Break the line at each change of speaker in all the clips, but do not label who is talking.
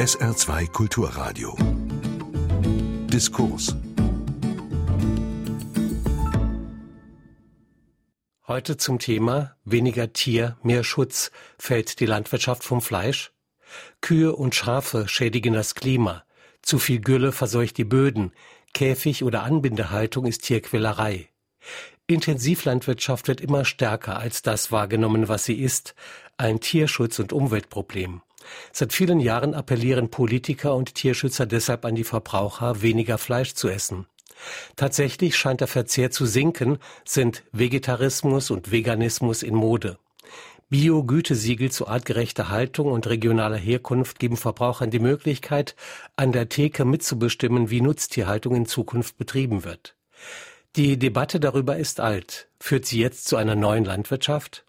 SR2 Kulturradio. Diskurs.
Heute zum Thema Weniger Tier, mehr Schutz. Fällt die Landwirtschaft vom Fleisch? Kühe und Schafe schädigen das Klima. Zu viel Gülle verseucht die Böden. Käfig- oder Anbindehaltung ist Tierquälerei. Intensivlandwirtschaft wird immer stärker als das wahrgenommen, was sie ist. Ein Tierschutz- und Umweltproblem. Seit vielen Jahren appellieren Politiker und Tierschützer deshalb an die Verbraucher, weniger Fleisch zu essen. Tatsächlich scheint der Verzehr zu sinken, sind Vegetarismus und Veganismus in Mode. Bio-Gütesiegel zu artgerechter Haltung und regionaler Herkunft geben Verbrauchern die Möglichkeit, an der Theke mitzubestimmen, wie Nutztierhaltung in Zukunft betrieben wird. Die Debatte darüber ist alt. Führt sie jetzt zu einer neuen Landwirtschaft?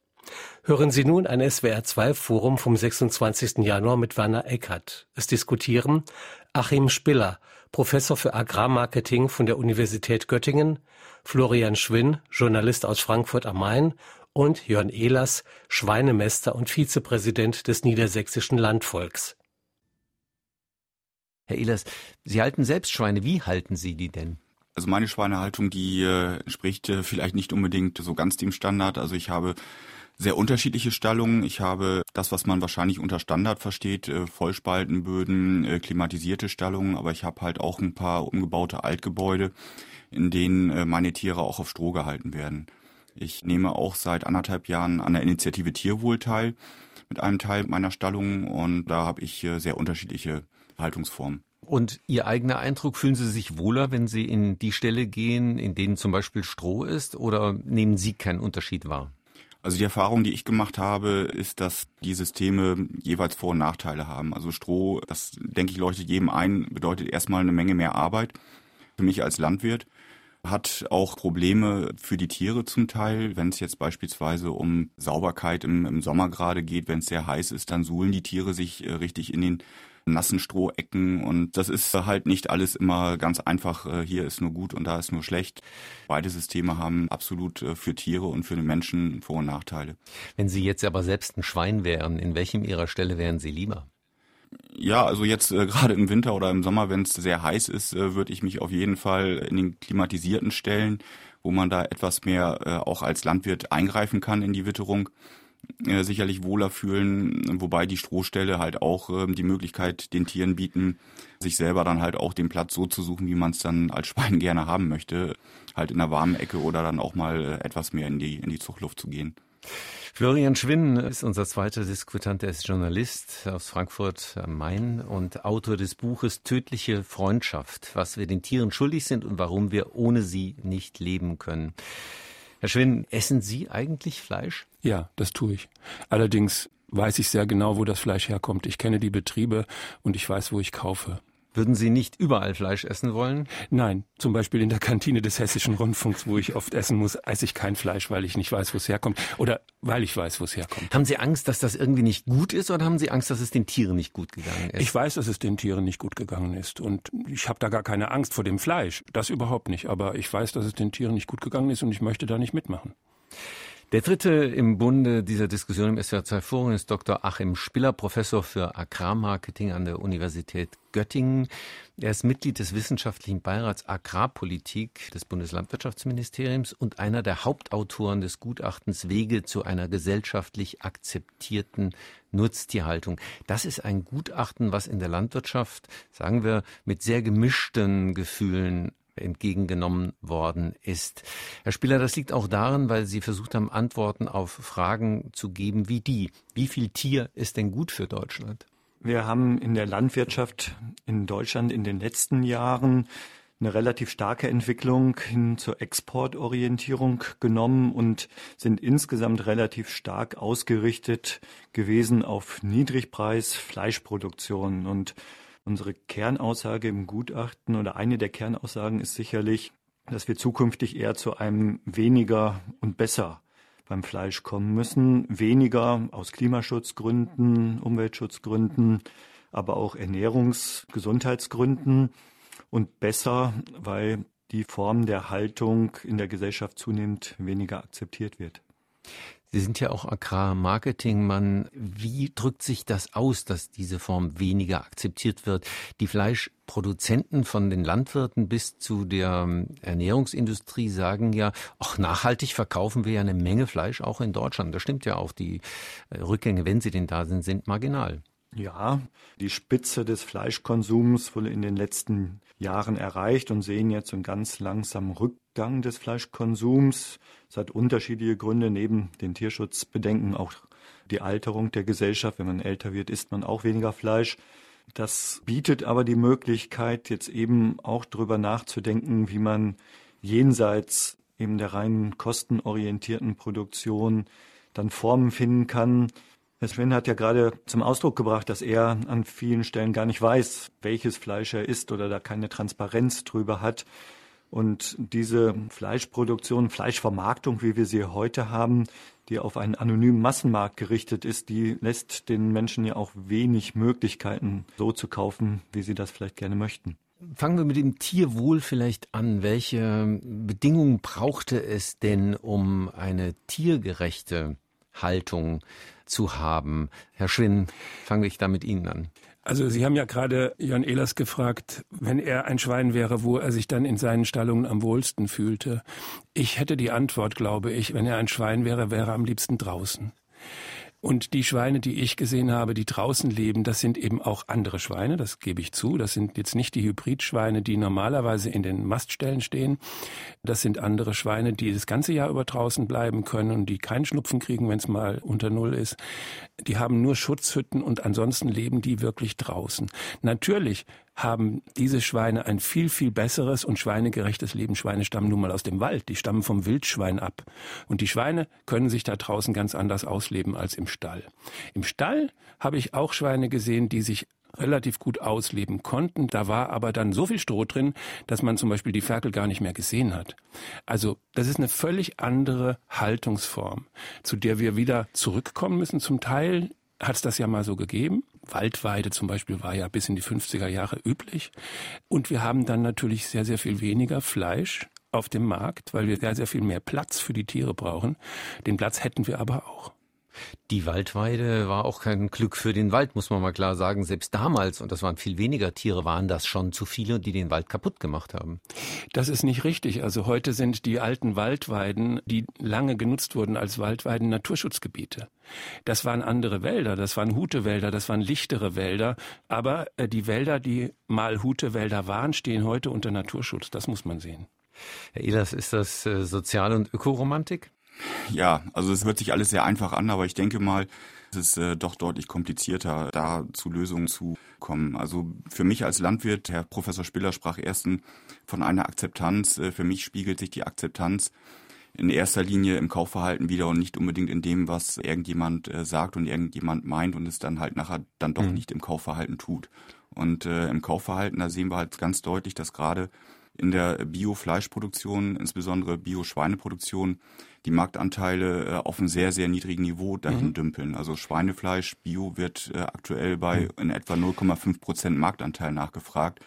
Hören Sie nun ein SWR2-Forum vom 26. Januar mit Werner Eckert. Es diskutieren Achim Spiller, Professor für Agrarmarketing von der Universität Göttingen, Florian Schwinn, Journalist aus Frankfurt am Main und Jörn Ehlers, Schweinemester und Vizepräsident des Niedersächsischen Landvolks.
Herr Ehlers, Sie halten selbst Schweine. Wie halten Sie die denn?
Also meine Schweinehaltung, die äh, entspricht äh, vielleicht nicht unbedingt so ganz dem Standard. Also ich habe sehr unterschiedliche Stallungen. Ich habe das, was man wahrscheinlich unter Standard versteht, äh, Vollspaltenböden, äh, klimatisierte Stallungen, aber ich habe halt auch ein paar umgebaute Altgebäude, in denen äh, meine Tiere auch auf Stroh gehalten werden. Ich nehme auch seit anderthalb Jahren an der Initiative Tierwohl teil mit einem Teil meiner Stallungen und da habe ich sehr unterschiedliche Haltungsformen.
Und Ihr eigener Eindruck, fühlen Sie sich wohler, wenn Sie in die Stelle gehen, in denen zum Beispiel Stroh ist, oder nehmen Sie keinen Unterschied wahr?
Also die Erfahrung, die ich gemacht habe, ist, dass die Systeme jeweils Vor- und Nachteile haben. Also Stroh, das denke ich leuchtet jedem ein, bedeutet erstmal eine Menge mehr Arbeit. Für mich als Landwirt hat auch Probleme für die Tiere zum Teil. Wenn es jetzt beispielsweise um Sauberkeit im, im Sommer gerade geht, wenn es sehr heiß ist, dann suhlen die Tiere sich äh, richtig in den nassen Strohecken und das ist halt nicht alles immer ganz einfach, äh, hier ist nur gut und da ist nur schlecht. Beide Systeme haben absolut äh, für Tiere und für den Menschen Vor- und Nachteile.
Wenn Sie jetzt aber selbst ein Schwein wären, in welchem Ihrer Stelle wären Sie lieber?
Ja, also jetzt äh, gerade im Winter oder im Sommer, wenn es sehr heiß ist, äh, würde ich mich auf jeden Fall in den klimatisierten Stellen, wo man da etwas mehr äh, auch als Landwirt eingreifen kann in die Witterung, äh, sicherlich wohler fühlen, wobei die Strohställe halt auch äh, die Möglichkeit den Tieren bieten, sich selber dann halt auch den Platz so zu suchen, wie man es dann als Schwein gerne haben möchte, halt in der warmen Ecke oder dann auch mal äh, etwas mehr in die in die Zuchtluft zu gehen.
Florian Schwinn ist unser zweiter Diskutant. Er ist Journalist aus Frankfurt am Main und Autor des Buches Tödliche Freundschaft, was wir den Tieren schuldig sind und warum wir ohne sie nicht leben können. Herr Schwinn, essen Sie eigentlich Fleisch?
Ja, das tue ich. Allerdings weiß ich sehr genau, wo das Fleisch herkommt. Ich kenne die Betriebe und ich weiß, wo ich kaufe.
Würden Sie nicht überall Fleisch essen wollen?
Nein, zum Beispiel in der Kantine des Hessischen Rundfunks, wo ich oft essen muss, esse ich kein Fleisch, weil ich nicht weiß, wo es herkommt. Oder weil ich weiß, wo es herkommt.
Haben Sie Angst, dass das irgendwie nicht gut ist oder haben Sie Angst, dass es den Tieren nicht gut gegangen ist?
Ich weiß, dass es den Tieren nicht gut gegangen ist. Und ich habe da gar keine Angst vor dem Fleisch. Das überhaupt nicht. Aber ich weiß, dass es den Tieren nicht gut gegangen ist und ich möchte da nicht mitmachen.
Der dritte im Bunde dieser Diskussion im SWR2 Forum ist Dr. Achim Spiller, Professor für Agrarmarketing an der Universität Göttingen. Er ist Mitglied des wissenschaftlichen Beirats Agrarpolitik des Bundeslandwirtschaftsministeriums und einer der Hauptautoren des Gutachtens Wege zu einer gesellschaftlich akzeptierten Nutztierhaltung. Das ist ein Gutachten, was in der Landwirtschaft, sagen wir, mit sehr gemischten Gefühlen entgegengenommen worden ist. Herr Spieler, das liegt auch daran, weil Sie versucht haben, Antworten auf Fragen zu geben wie die. Wie viel Tier ist denn gut für Deutschland?
Wir haben in der Landwirtschaft in Deutschland in den letzten Jahren eine relativ starke Entwicklung hin zur Exportorientierung genommen und sind insgesamt relativ stark ausgerichtet gewesen auf Niedrigpreis Fleischproduktion und Unsere Kernaussage im Gutachten oder eine der Kernaussagen ist sicherlich, dass wir zukünftig eher zu einem weniger und besser beim Fleisch kommen müssen. Weniger aus Klimaschutzgründen, Umweltschutzgründen, aber auch Ernährungs-, Gesundheitsgründen und besser, weil die Form der Haltung in der Gesellschaft zunehmend weniger akzeptiert wird.
Sie sind ja auch Agrarmarketingmann. Wie drückt sich das aus, dass diese Form weniger akzeptiert wird? Die Fleischproduzenten von den Landwirten bis zu der ähm, Ernährungsindustrie sagen ja, ach, nachhaltig verkaufen wir ja eine Menge Fleisch auch in Deutschland. Das stimmt ja auch. Die äh, Rückgänge, wenn sie denn da sind, sind marginal.
Ja, die Spitze des Fleischkonsums wurde in den letzten Jahren erreicht und sehen jetzt einen ganz langsamen Rückgang des Fleischkonsums. Es hat unterschiedliche Gründe, neben den Tierschutzbedenken auch die Alterung der Gesellschaft. Wenn man älter wird, isst man auch weniger Fleisch. Das bietet aber die Möglichkeit, jetzt eben auch darüber nachzudenken, wie man jenseits eben der reinen kostenorientierten Produktion dann Formen finden kann, Sven hat ja gerade zum Ausdruck gebracht, dass er an vielen Stellen gar nicht weiß, welches Fleisch er isst oder da keine Transparenz drüber hat. Und diese Fleischproduktion, Fleischvermarktung, wie wir sie heute haben, die auf einen anonymen Massenmarkt gerichtet ist, die lässt den Menschen ja auch wenig Möglichkeiten, so zu kaufen, wie sie das vielleicht gerne möchten.
Fangen wir mit dem Tierwohl vielleicht an. Welche Bedingungen brauchte es denn, um eine tiergerechte Haltung zu haben. Herr Schwinn, fange ich da mit Ihnen an.
Also Sie haben ja gerade Jörn Ehlers gefragt, wenn er ein Schwein wäre, wo er sich dann in seinen Stallungen am wohlsten fühlte. Ich hätte die Antwort, glaube ich, wenn er ein Schwein wäre, wäre er am liebsten draußen. Und die Schweine, die ich gesehen habe, die draußen leben, das sind eben auch andere Schweine, das gebe ich zu. Das sind jetzt nicht die Hybridschweine, die normalerweise in den Maststellen stehen. Das sind andere Schweine, die das ganze Jahr über draußen bleiben können und die keinen Schnupfen kriegen, wenn es mal unter Null ist. Die haben nur Schutzhütten und ansonsten leben die wirklich draußen. Natürlich haben diese Schweine ein viel, viel besseres und schweinegerechtes Leben. Schweine stammen nun mal aus dem Wald, die stammen vom Wildschwein ab. Und die Schweine können sich da draußen ganz anders ausleben als im Stall. Im Stall habe ich auch Schweine gesehen, die sich relativ gut ausleben konnten. Da war aber dann so viel Stroh drin, dass man zum Beispiel die Ferkel gar nicht mehr gesehen hat. Also das ist eine völlig andere Haltungsform, zu der wir wieder zurückkommen müssen. Zum Teil hat es das ja mal so gegeben. Waldweide zum Beispiel war ja bis in die 50er Jahre üblich. Und wir haben dann natürlich sehr, sehr viel weniger Fleisch auf dem Markt, weil wir sehr, sehr viel mehr Platz für die Tiere brauchen. Den Platz hätten wir aber auch.
Die Waldweide war auch kein Glück für den Wald, muss man mal klar sagen. Selbst damals, und das waren viel weniger Tiere, waren das schon zu viele, die den Wald kaputt gemacht haben.
Das ist nicht richtig. Also heute sind die alten Waldweiden, die lange genutzt wurden als Waldweiden, Naturschutzgebiete. Das waren andere Wälder, das waren Hutewälder, das waren lichtere Wälder. Aber äh, die Wälder, die mal Hutewälder waren, stehen heute unter Naturschutz. Das muss man sehen.
Herr Ehlers, ist das äh, Sozial- und Ökoromantik?
Ja, also es hört sich alles sehr einfach an, aber ich denke mal, es ist äh, doch deutlich komplizierter, da zu Lösungen zu kommen. Also für mich als Landwirt, Herr Professor Spiller sprach erst von einer Akzeptanz. Äh, für mich spiegelt sich die Akzeptanz in erster Linie im Kaufverhalten wieder und nicht unbedingt in dem, was irgendjemand äh, sagt und irgendjemand meint und es dann halt nachher dann doch mhm. nicht im Kaufverhalten tut. Und äh, im Kaufverhalten, da sehen wir halt ganz deutlich, dass gerade in der Bio-Fleischproduktion, insbesondere Bio-Schweineproduktion, die Marktanteile äh, auf einem sehr, sehr niedrigen Niveau dahin mhm. dümpeln. Also Schweinefleisch, Bio wird äh, aktuell bei mhm. in etwa 0,5 Prozent Marktanteil nachgefragt.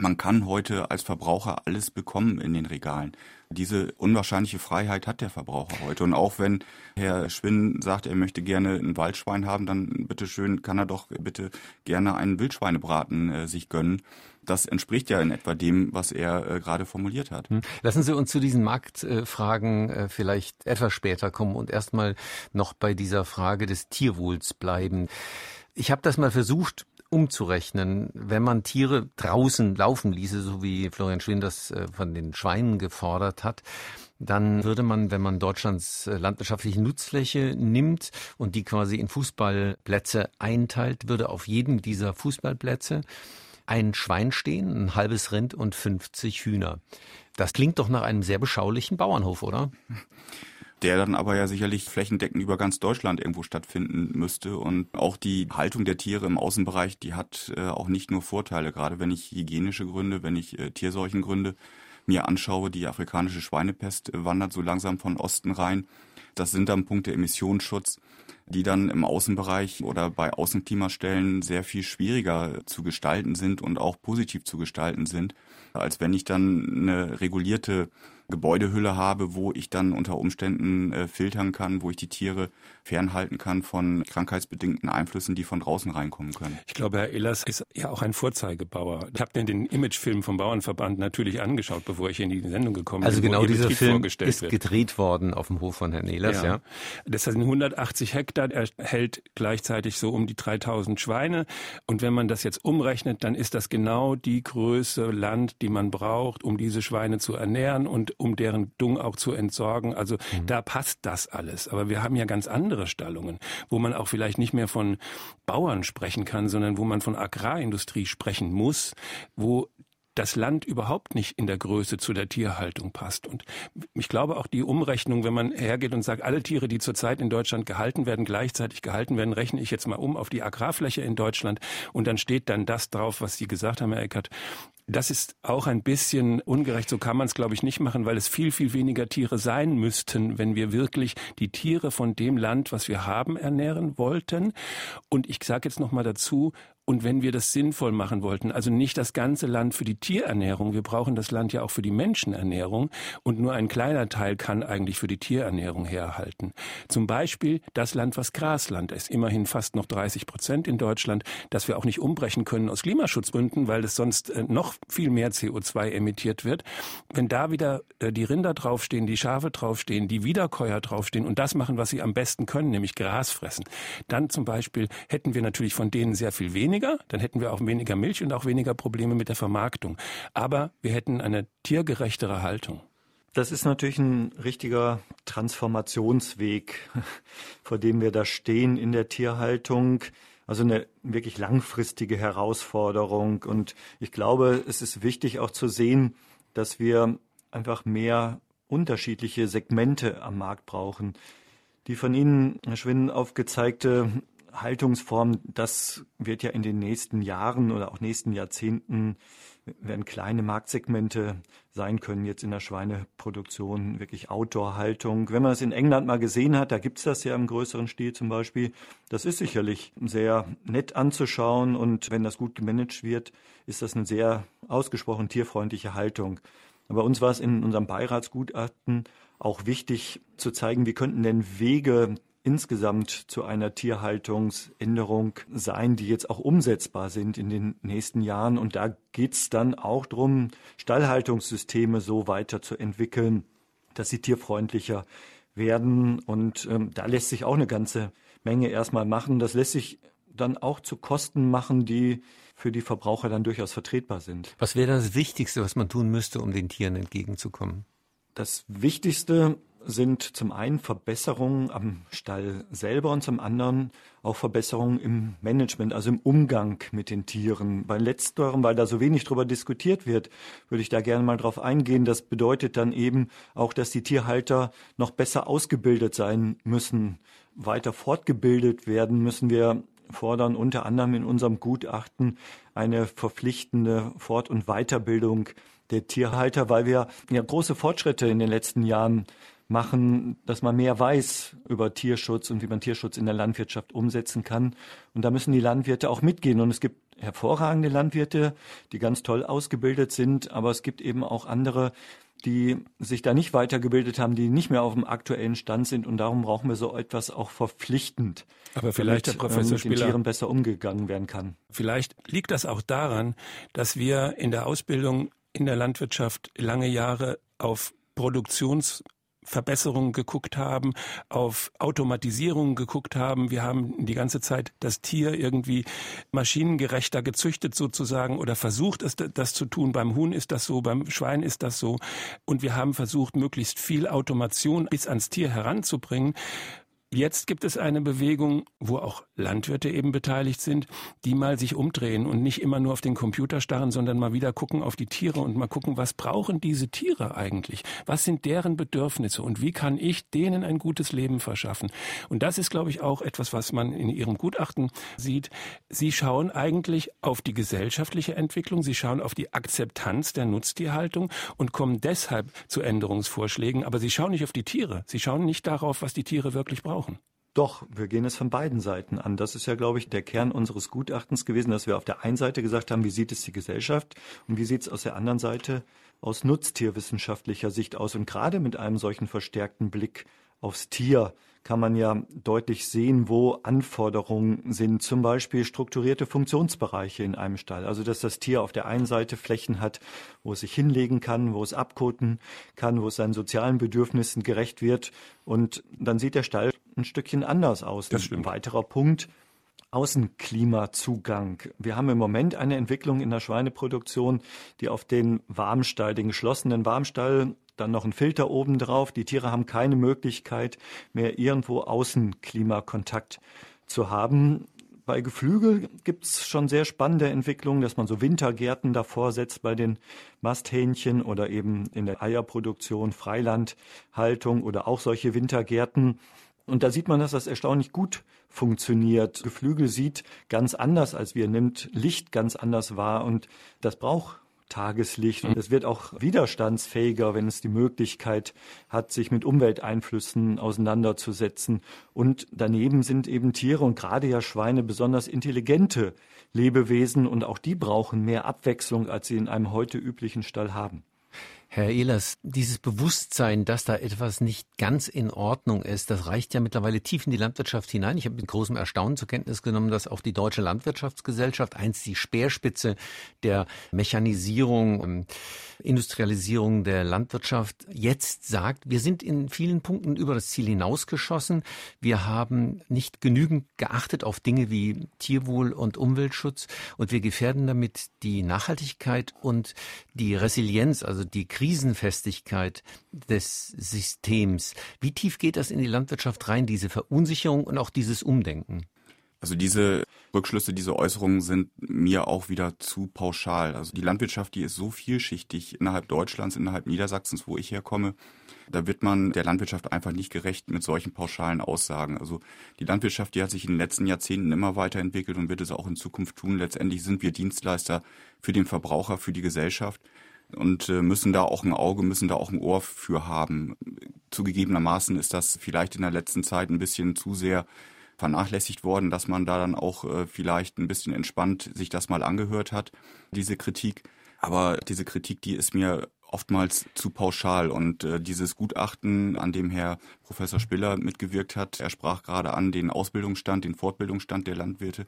Man kann heute als Verbraucher alles bekommen in den Regalen. Diese unwahrscheinliche Freiheit hat der Verbraucher heute. Und auch wenn Herr Schwinn sagt, er möchte gerne ein Waldschwein haben, dann bitteschön kann er doch bitte gerne einen Wildschweinebraten äh, sich gönnen das entspricht ja in etwa dem, was er äh, gerade formuliert hat. Hm.
Lassen Sie uns zu diesen Marktfragen äh, vielleicht etwas später kommen und erstmal noch bei dieser Frage des Tierwohls bleiben. Ich habe das mal versucht umzurechnen, wenn man Tiere draußen laufen ließe, so wie Florian Schwinn das äh, von den Schweinen gefordert hat, dann würde man, wenn man Deutschlands äh, landwirtschaftliche Nutzfläche nimmt und die quasi in Fußballplätze einteilt, würde auf jedem dieser Fußballplätze ein Schwein stehen, ein halbes Rind und 50 Hühner. Das klingt doch nach einem sehr beschaulichen Bauernhof, oder?
der dann aber ja sicherlich flächendeckend über ganz Deutschland irgendwo stattfinden müsste. Und auch die Haltung der Tiere im Außenbereich, die hat äh, auch nicht nur Vorteile, gerade wenn ich hygienische Gründe, wenn ich äh, Tierseuchengründe mir anschaue, die afrikanische Schweinepest äh, wandert so langsam von Osten rein. Das sind dann Punkte Emissionsschutz, die dann im Außenbereich oder bei Außenklimastellen sehr viel schwieriger zu gestalten sind und auch positiv zu gestalten sind, als wenn ich dann eine regulierte Gebäudehülle habe, wo ich dann unter Umständen äh, filtern kann, wo ich die Tiere fernhalten kann von krankheitsbedingten Einflüssen, die von draußen reinkommen können.
Ich glaube, Herr Ehlers ist ja auch ein Vorzeigebauer. Ich habe mir den Imagefilm vom Bauernverband natürlich angeschaut, bevor ich in die Sendung gekommen
also
bin.
Also genau dieser Film ist wird. gedreht worden auf dem Hof von Herrn Ehlers, ja. ja.
Das sind 180 Hektar, er hält gleichzeitig so um die 3000 Schweine. Und wenn man das jetzt umrechnet, dann ist das genau die Größe Land, die man braucht, um diese Schweine zu ernähren und um deren Dung auch zu entsorgen. Also mhm. da passt das alles. Aber wir haben ja ganz andere Stallungen, wo man auch vielleicht nicht mehr von Bauern sprechen kann, sondern wo man von Agrarindustrie sprechen muss, wo das Land überhaupt nicht in der Größe zu der Tierhaltung passt. Und ich glaube auch die Umrechnung, wenn man hergeht und sagt, alle Tiere, die zurzeit in Deutschland gehalten werden, gleichzeitig gehalten werden, rechne ich jetzt mal um auf die Agrarfläche in Deutschland und dann steht dann das drauf, was Sie gesagt haben, Herr Eckert. Das ist auch ein bisschen ungerecht. So kann man es, glaube ich, nicht machen, weil es viel, viel weniger Tiere sein müssten, wenn wir wirklich die Tiere von dem Land, was wir haben, ernähren wollten. Und ich sage jetzt noch mal dazu, und wenn wir das sinnvoll machen wollten, also nicht das ganze Land für die Tierernährung, wir brauchen das Land ja auch für die Menschenernährung und nur ein kleiner Teil kann eigentlich für die Tierernährung herhalten. Zum Beispiel das Land, was Grasland ist, immerhin fast noch 30 Prozent in Deutschland, das wir auch nicht umbrechen können aus Klimaschutzgründen, weil es sonst äh, noch viel mehr CO2 emittiert wird. Wenn da wieder äh, die Rinder draufstehen, die Schafe draufstehen, die Wiederkäuer draufstehen und das machen, was sie am besten können, nämlich Gras fressen, dann zum Beispiel hätten wir natürlich von denen sehr viel weniger weniger, dann hätten wir auch weniger Milch und auch weniger Probleme mit der Vermarktung. Aber wir hätten eine tiergerechtere Haltung.
Das ist natürlich ein richtiger Transformationsweg, vor dem wir da stehen in der Tierhaltung. Also eine wirklich langfristige Herausforderung. Und ich glaube, es ist wichtig auch zu sehen, dass wir einfach mehr unterschiedliche Segmente am Markt brauchen. Die von Ihnen, Herr Schwinn, aufgezeigte Haltungsform, das wird ja in den nächsten Jahren oder auch nächsten Jahrzehnten werden kleine Marktsegmente sein können, jetzt in der Schweineproduktion, wirklich Outdoor-Haltung. Wenn man das in England mal gesehen hat, da gibt's das ja im größeren Stil zum Beispiel, das ist sicherlich sehr nett anzuschauen und wenn das gut gemanagt wird, ist das eine sehr ausgesprochen tierfreundliche Haltung. Aber uns war es in unserem Beiratsgutachten auch wichtig zu zeigen, wie könnten denn Wege insgesamt zu einer Tierhaltungsänderung sein, die jetzt auch umsetzbar sind in den nächsten Jahren. Und da geht's dann auch drum, Stallhaltungssysteme so weiterzuentwickeln, dass sie tierfreundlicher werden. Und ähm, da lässt sich auch eine ganze Menge erstmal machen. Das lässt sich dann auch zu Kosten machen, die für die Verbraucher dann durchaus vertretbar sind.
Was wäre das Wichtigste, was man tun müsste, um den Tieren entgegenzukommen?
Das Wichtigste sind zum einen Verbesserungen am Stall selber und zum anderen auch Verbesserungen im Management, also im Umgang mit den Tieren. Bei letzterem, weil da so wenig drüber diskutiert wird, würde ich da gerne mal drauf eingehen. Das bedeutet dann eben auch, dass die Tierhalter noch besser ausgebildet sein müssen, weiter fortgebildet werden müssen. Wir fordern unter anderem in unserem Gutachten eine verpflichtende Fort- und Weiterbildung der Tierhalter, weil wir ja große Fortschritte in den letzten Jahren machen, dass man mehr weiß über Tierschutz und wie man Tierschutz in der Landwirtschaft umsetzen kann. Und da müssen die Landwirte auch mitgehen. Und es gibt hervorragende Landwirte, die ganz toll ausgebildet sind, aber es gibt eben auch andere, die sich da nicht weitergebildet haben, die nicht mehr auf dem aktuellen Stand sind und darum brauchen wir so etwas auch verpflichtend.
Aber vielleicht, damit, Herr Professor
mit den Tieren besser umgegangen werden kann.
Vielleicht liegt das auch daran, dass wir in der Ausbildung in der Landwirtschaft lange Jahre auf Produktions Verbesserungen geguckt haben, auf Automatisierung geguckt haben. Wir haben die ganze Zeit das Tier irgendwie maschinengerechter gezüchtet sozusagen oder versucht es das zu tun. Beim Huhn ist das so, beim Schwein ist das so. Und wir haben versucht, möglichst viel Automation bis ans Tier heranzubringen. Jetzt gibt es eine Bewegung, wo auch Landwirte eben beteiligt sind, die mal sich umdrehen und nicht immer nur auf den Computer starren, sondern mal wieder gucken auf die Tiere und mal gucken, was brauchen diese Tiere eigentlich? Was sind deren Bedürfnisse und wie kann ich denen ein gutes Leben verschaffen? Und das ist, glaube ich, auch etwas, was man in Ihrem Gutachten sieht. Sie schauen eigentlich auf die gesellschaftliche Entwicklung, Sie schauen auf die Akzeptanz der Nutztierhaltung und kommen deshalb zu Änderungsvorschlägen, aber Sie schauen nicht auf die Tiere. Sie schauen nicht darauf, was die Tiere wirklich brauchen brauchen.
Doch, wir gehen es von beiden Seiten an. Das ist ja, glaube ich, der Kern unseres Gutachtens gewesen, dass wir auf der einen Seite gesagt haben, wie sieht es die Gesellschaft und wie sieht es aus der anderen Seite aus nutztierwissenschaftlicher Sicht aus. Und gerade mit einem solchen verstärkten Blick aufs Tier kann man ja deutlich sehen, wo Anforderungen sind, zum Beispiel strukturierte Funktionsbereiche in einem Stall. Also dass das Tier auf der einen Seite Flächen hat, wo es sich hinlegen kann, wo es abkoten kann, wo es seinen sozialen Bedürfnissen gerecht wird. Und dann sieht der Stall ein Stückchen anders aus.
Das stimmt.
Ein weiterer Punkt, Außenklimazugang. Wir haben im Moment eine Entwicklung in der Schweineproduktion, die auf den Warmstall, den geschlossenen Warmstall dann noch ein Filter oben drauf. Die Tiere haben keine Möglichkeit mehr irgendwo Außenklimakontakt zu haben. Bei Geflügel gibt es schon sehr spannende Entwicklungen, dass man so Wintergärten davor setzt bei den Masthähnchen oder eben in der Eierproduktion, Freilandhaltung oder auch solche Wintergärten. Und da sieht man, dass das erstaunlich gut funktioniert. Geflügel sieht ganz anders als wir, nimmt Licht ganz anders wahr und das braucht Tageslicht. Und es wird auch widerstandsfähiger, wenn es die Möglichkeit hat, sich mit Umwelteinflüssen auseinanderzusetzen. Und daneben sind eben Tiere und gerade ja Schweine besonders intelligente Lebewesen und auch die brauchen mehr Abwechslung, als sie in einem heute üblichen Stall haben.
Herr Ehlers, dieses Bewusstsein, dass da etwas nicht ganz in Ordnung ist, das reicht ja mittlerweile tief in die Landwirtschaft hinein. Ich habe mit großem Erstaunen zur Kenntnis genommen, dass auch die Deutsche Landwirtschaftsgesellschaft, einst die Speerspitze der Mechanisierung, Industrialisierung der Landwirtschaft, jetzt sagt, wir sind in vielen Punkten über das Ziel hinausgeschossen. Wir haben nicht genügend geachtet auf Dinge wie Tierwohl und Umweltschutz und wir gefährden damit die Nachhaltigkeit und die Resilienz, also die Krisenfestigkeit des Systems. Wie tief geht das in die Landwirtschaft rein, diese Verunsicherung und auch dieses Umdenken?
Also diese Rückschlüsse, diese Äußerungen sind mir auch wieder zu pauschal. Also die Landwirtschaft, die ist so vielschichtig innerhalb Deutschlands, innerhalb Niedersachsens, wo ich herkomme. Da wird man der Landwirtschaft einfach nicht gerecht mit solchen pauschalen Aussagen. Also die Landwirtschaft, die hat sich in den letzten Jahrzehnten immer weiterentwickelt und wird es auch in Zukunft tun. Letztendlich sind wir Dienstleister für den Verbraucher, für die Gesellschaft und äh, müssen da auch ein Auge, müssen da auch ein Ohr für haben. Zugegebenermaßen ist das vielleicht in der letzten Zeit ein bisschen zu sehr vernachlässigt worden, dass man da dann auch äh, vielleicht ein bisschen entspannt sich das mal angehört hat, diese Kritik. Aber diese Kritik, die ist mir oftmals zu pauschal und äh, dieses Gutachten, an dem Herr Professor Spiller mitgewirkt hat, er sprach gerade an den Ausbildungsstand, den Fortbildungsstand der Landwirte.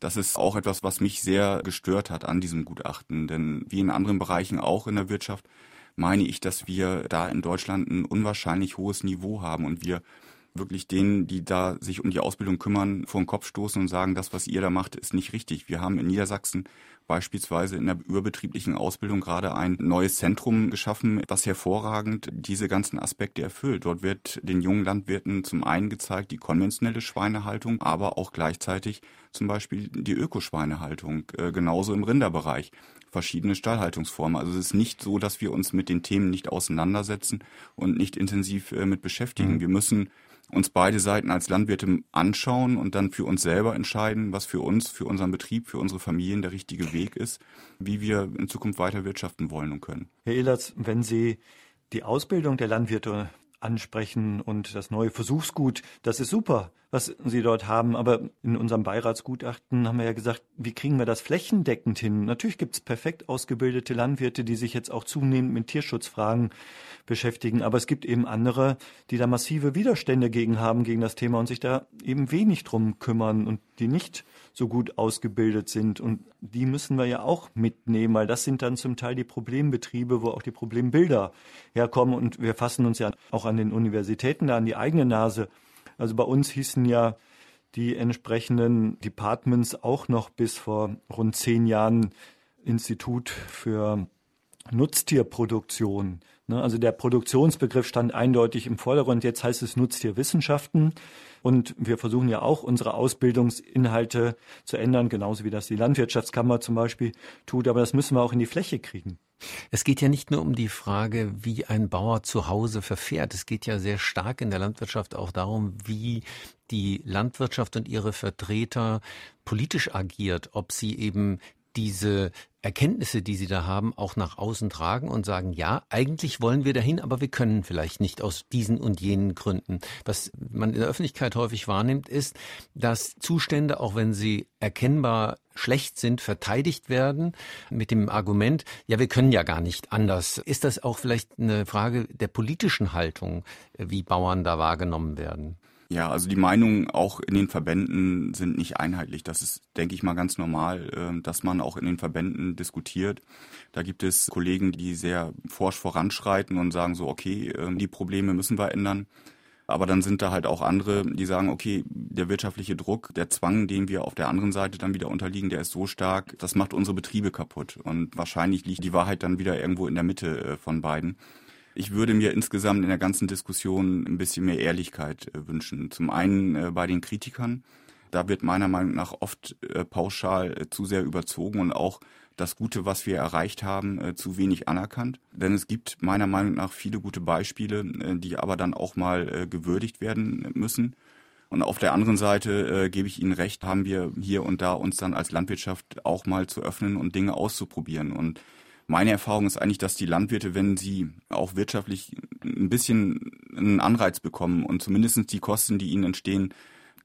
Das ist auch etwas, was mich sehr gestört hat an diesem Gutachten. Denn wie in anderen Bereichen auch in der Wirtschaft meine ich, dass wir da in Deutschland ein unwahrscheinlich hohes Niveau haben und wir wirklich denen, die da sich um die Ausbildung kümmern, vor den Kopf stoßen und sagen, das, was ihr da macht, ist nicht richtig. Wir haben in Niedersachsen beispielsweise in der überbetrieblichen Ausbildung gerade ein neues Zentrum geschaffen, was hervorragend diese ganzen Aspekte erfüllt. Dort wird den jungen Landwirten zum einen gezeigt die konventionelle Schweinehaltung, aber auch gleichzeitig zum Beispiel die Ökoschweinehaltung, äh, genauso im Rinderbereich verschiedene Stallhaltungsformen. Also es ist nicht so, dass wir uns mit den Themen nicht auseinandersetzen und nicht intensiv äh, mit beschäftigen. Mhm. Wir müssen uns beide Seiten als Landwirte anschauen und dann für uns selber entscheiden, was für uns, für unseren Betrieb, für unsere Familien der richtige Weg ist, wie wir in Zukunft weiter wirtschaften wollen und können.
Herr Ehlers, wenn Sie die Ausbildung der Landwirte ansprechen und das neue Versuchsgut, das ist super, was Sie dort haben. Aber in unserem Beiratsgutachten haben wir ja gesagt, wie kriegen wir das flächendeckend hin? Natürlich gibt es perfekt ausgebildete Landwirte, die sich jetzt auch zunehmend mit Tierschutzfragen beschäftigen. Aber es gibt eben andere, die da massive Widerstände gegen haben, gegen das Thema und sich da eben wenig drum kümmern und die nicht so gut ausgebildet sind. Und die müssen wir ja auch mitnehmen, weil das sind dann zum Teil die Problembetriebe, wo auch die Problembilder herkommen. Und wir fassen uns ja auch an den Universitäten da an die eigene Nase. Also bei uns hießen ja die entsprechenden Departments auch noch bis vor rund zehn Jahren Institut für Nutztierproduktion. Ne? Also der Produktionsbegriff stand eindeutig im Vordergrund. Jetzt heißt es Nutztierwissenschaften. Und wir versuchen ja auch unsere Ausbildungsinhalte zu ändern, genauso wie das die Landwirtschaftskammer zum Beispiel tut. Aber das müssen wir auch in die Fläche kriegen.
Es geht ja nicht nur um die Frage, wie ein Bauer zu Hause verfährt. Es geht ja sehr stark in der Landwirtschaft auch darum, wie die Landwirtschaft und ihre Vertreter politisch agiert, ob sie eben diese Erkenntnisse, die Sie da haben, auch nach außen tragen und sagen, ja, eigentlich wollen wir dahin, aber wir können vielleicht nicht aus diesen und jenen Gründen. Was man in der Öffentlichkeit häufig wahrnimmt, ist, dass Zustände, auch wenn sie erkennbar schlecht sind, verteidigt werden mit dem Argument, ja, wir können ja gar nicht anders. Ist das auch vielleicht eine Frage der politischen Haltung, wie Bauern da wahrgenommen werden?
Ja, also die Meinungen auch in den Verbänden sind nicht einheitlich. Das ist, denke ich mal, ganz normal, ähm, dass man auch in den Verbänden diskutiert. Da gibt es Kollegen, die sehr forsch voranschreiten und sagen so, okay, ähm, die Probleme müssen wir ändern. Aber dann sind da halt auch andere, die sagen, okay, der wirtschaftliche Druck, der Zwang, den wir auf der anderen Seite dann wieder unterliegen, der ist so stark, das macht unsere Betriebe kaputt. Und wahrscheinlich liegt die Wahrheit dann wieder irgendwo in der Mitte äh, von beiden. Ich würde mir insgesamt in der ganzen Diskussion ein bisschen mehr Ehrlichkeit äh, wünschen. Zum einen äh, bei den Kritikern. Da wird meiner Meinung nach oft äh, pauschal zu sehr überzogen und auch das Gute, was wir erreicht haben, zu wenig anerkannt. Denn es gibt meiner Meinung nach viele gute Beispiele, die aber dann auch mal gewürdigt werden müssen. Und auf der anderen Seite äh, gebe ich Ihnen recht, haben wir hier und da uns dann als Landwirtschaft auch mal zu öffnen und Dinge auszuprobieren. Und meine Erfahrung ist eigentlich, dass die Landwirte, wenn sie auch wirtschaftlich ein bisschen einen Anreiz bekommen und zumindest die Kosten, die ihnen entstehen,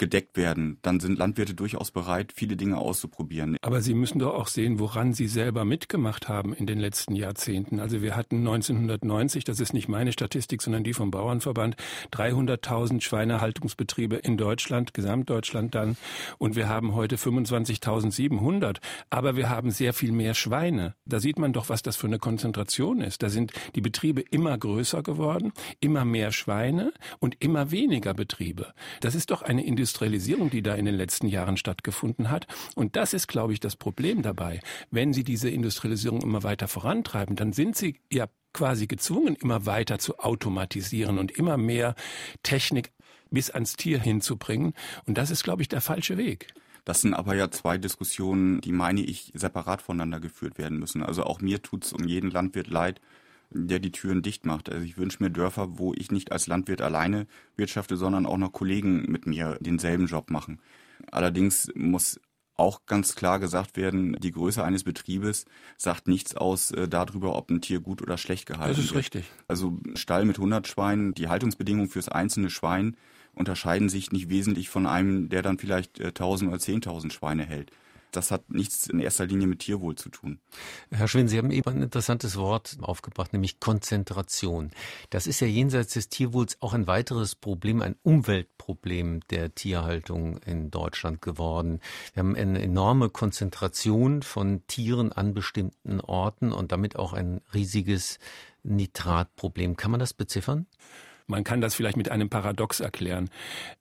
gedeckt werden, dann sind Landwirte durchaus bereit, viele Dinge auszuprobieren.
Aber Sie müssen doch auch sehen, woran Sie selber mitgemacht haben in den letzten Jahrzehnten. Also wir hatten 1990, das ist nicht meine Statistik, sondern die vom Bauernverband, 300.000 Schweinehaltungsbetriebe in Deutschland, Gesamtdeutschland dann. Und wir haben heute 25.700. Aber wir haben sehr viel mehr Schweine. Da sieht man doch, was das für eine Konzentration ist. Da sind die Betriebe immer größer geworden, immer mehr Schweine und immer weniger Betriebe. Das ist doch eine Industrie Industrialisierung, die da in den letzten Jahren stattgefunden hat. Und das ist, glaube ich, das Problem dabei. Wenn Sie diese Industrialisierung immer weiter vorantreiben, dann sind Sie ja quasi gezwungen, immer weiter zu automatisieren und immer mehr Technik bis ans Tier hinzubringen. Und das ist, glaube ich, der falsche Weg.
Das sind aber ja zwei Diskussionen, die meine ich separat voneinander geführt werden müssen. Also auch mir tut es um jeden Landwirt leid, der die Türen dicht macht. Also ich wünsche mir Dörfer, wo ich nicht als Landwirt alleine wirtschafte, sondern auch noch Kollegen mit mir denselben Job machen. Allerdings muss auch ganz klar gesagt werden, die Größe eines Betriebes sagt nichts aus äh, darüber, ob ein Tier gut oder schlecht gehalten wird.
Das ist wird. richtig.
Also Stall mit 100 Schweinen, die Haltungsbedingungen fürs einzelne Schwein unterscheiden sich nicht wesentlich von einem, der dann vielleicht äh, 1000 oder 10.000 Schweine hält das hat nichts in erster Linie mit Tierwohl zu tun.
Herr Schwinn, Sie haben eben ein interessantes Wort aufgebracht, nämlich Konzentration. Das ist ja jenseits des Tierwohls auch ein weiteres Problem, ein Umweltproblem der Tierhaltung in Deutschland geworden. Wir haben eine enorme Konzentration von Tieren an bestimmten Orten und damit auch ein riesiges Nitratproblem. Kann man das beziffern?
Man kann das vielleicht mit einem Paradox erklären.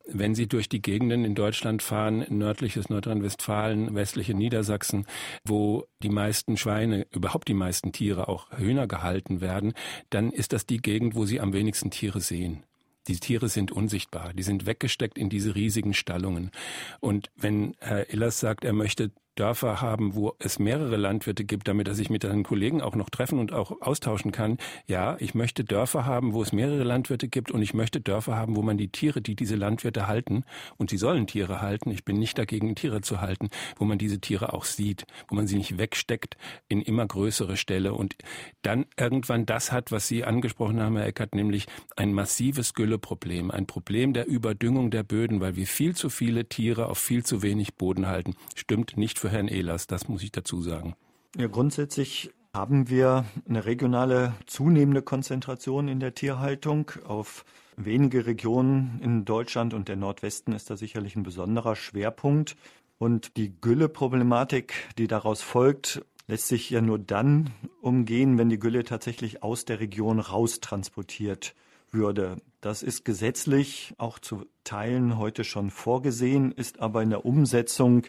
Wenn Sie durch die Gegenden in Deutschland fahren, nördliches Nordrhein-Westfalen, westliche Niedersachsen, wo die meisten Schweine, überhaupt die meisten Tiere, auch Hühner gehalten werden, dann ist das die Gegend, wo Sie am wenigsten Tiere sehen. Die Tiere sind unsichtbar, die sind weggesteckt in diese riesigen Stallungen. Und wenn Herr Illers sagt, er möchte Dörfer haben, wo es mehrere Landwirte gibt, damit er sich mit seinen Kollegen auch noch treffen und auch austauschen kann. Ja, ich möchte Dörfer haben, wo es mehrere Landwirte gibt und ich möchte Dörfer haben, wo man die Tiere, die diese Landwirte halten, und sie sollen Tiere halten, ich bin nicht dagegen, Tiere zu halten, wo man diese Tiere auch sieht, wo man sie nicht wegsteckt in immer größere Ställe und dann irgendwann das hat, was Sie angesprochen haben, Herr Eckert, nämlich ein massives Gülleproblem, ein Problem der Überdüngung der Böden, weil wir viel zu viele Tiere auf viel zu wenig Boden halten. Stimmt nicht für Herrn Ehlers, das muss ich dazu sagen.
Ja, grundsätzlich haben wir eine regionale zunehmende Konzentration in der Tierhaltung auf wenige Regionen in Deutschland und der Nordwesten ist da sicherlich ein besonderer Schwerpunkt. Und die Gülle-Problematik, die daraus folgt, lässt sich ja nur dann umgehen, wenn die Gülle tatsächlich aus der Region raustransportiert würde. Das ist gesetzlich auch zu Teilen heute schon vorgesehen, ist aber in der Umsetzung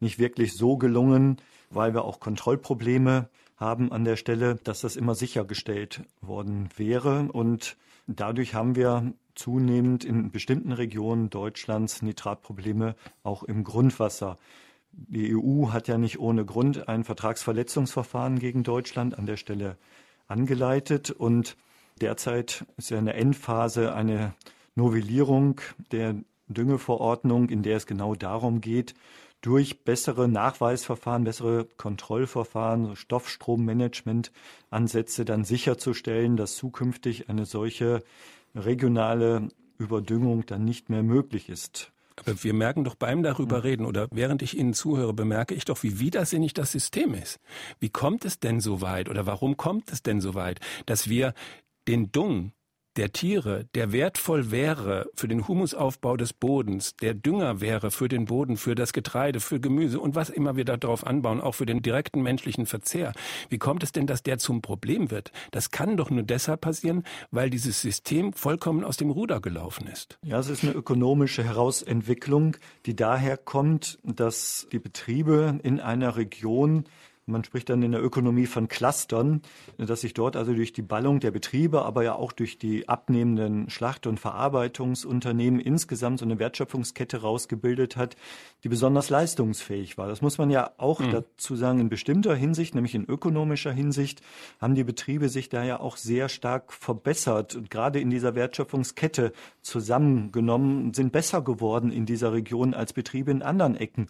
nicht wirklich so gelungen, weil wir auch Kontrollprobleme haben an der Stelle, dass das immer sichergestellt worden wäre. Und dadurch haben wir zunehmend in bestimmten Regionen Deutschlands Nitratprobleme auch im Grundwasser. Die EU hat ja nicht ohne Grund ein Vertragsverletzungsverfahren gegen Deutschland an der Stelle angeleitet und derzeit ist ja in der Endphase eine Novellierung der Düngeverordnung, in der es genau darum geht, durch bessere Nachweisverfahren, bessere Kontrollverfahren, Stoffstrommanagement-Ansätze dann sicherzustellen, dass zukünftig eine solche regionale Überdüngung dann nicht mehr möglich ist.
Aber wir merken doch beim darüber reden oder während ich Ihnen zuhöre, bemerke ich doch, wie widersinnig das System ist. Wie kommt es denn so weit oder warum kommt es denn so weit, dass wir den Dung der Tiere, der wertvoll wäre für den Humusaufbau des Bodens, der Dünger wäre für den Boden, für das Getreide, für Gemüse und was immer wir darauf anbauen, auch für den direkten menschlichen Verzehr. Wie kommt es denn, dass der zum Problem wird? Das kann doch nur deshalb passieren, weil dieses System vollkommen aus dem Ruder gelaufen ist.
Ja, es ist eine ökonomische Herausentwicklung, die daher kommt, dass die Betriebe in einer Region man spricht dann in der Ökonomie von Clustern, dass sich dort also durch die Ballung der Betriebe, aber ja auch durch die abnehmenden Schlacht- und Verarbeitungsunternehmen insgesamt so eine Wertschöpfungskette rausgebildet hat, die besonders leistungsfähig war. Das muss man ja auch mhm. dazu sagen, in bestimmter Hinsicht, nämlich in ökonomischer Hinsicht, haben die Betriebe sich da ja auch sehr stark verbessert und gerade in dieser Wertschöpfungskette zusammengenommen, sind besser geworden in dieser Region als Betriebe in anderen Ecken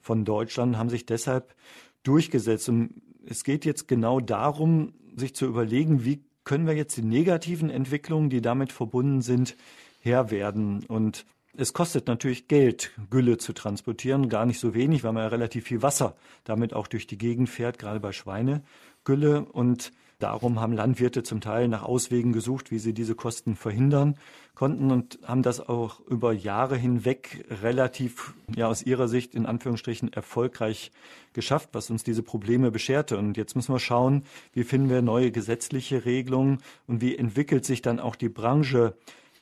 von Deutschland, haben sich deshalb durchgesetzt. Und es geht jetzt genau darum, sich zu überlegen, wie können wir jetzt die negativen Entwicklungen, die damit verbunden sind, Herr werden. Und es kostet natürlich Geld, Gülle zu transportieren, gar nicht so wenig, weil man ja relativ viel Wasser damit auch durch die Gegend fährt, gerade bei Schweinegülle. Und Darum haben Landwirte zum Teil nach Auswegen gesucht, wie sie diese Kosten verhindern konnten und haben das auch über Jahre hinweg relativ, ja, aus ihrer Sicht in Anführungsstrichen erfolgreich geschafft, was uns diese Probleme bescherte. Und jetzt müssen wir schauen, wie finden wir neue gesetzliche Regelungen und wie entwickelt sich dann auch die Branche